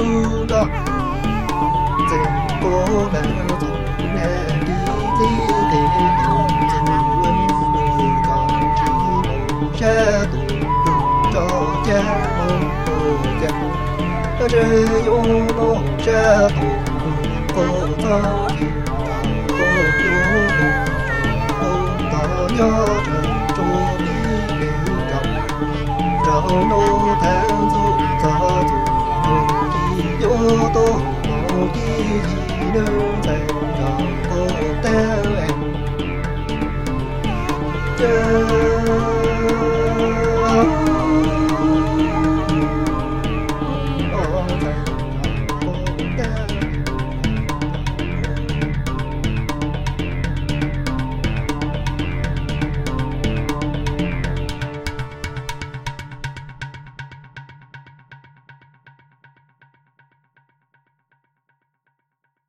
tu đó dừng cố gắng dùng mẹ đi đi để không dừng quên đời còn chỉ cha tụ cho cha mong hồ chẳng rơi vô mong cha tụ cô ta cô chúa ông ta nhớ trời trôi đi biểu trọng trâu nô nương tình rồi cô teo em chơi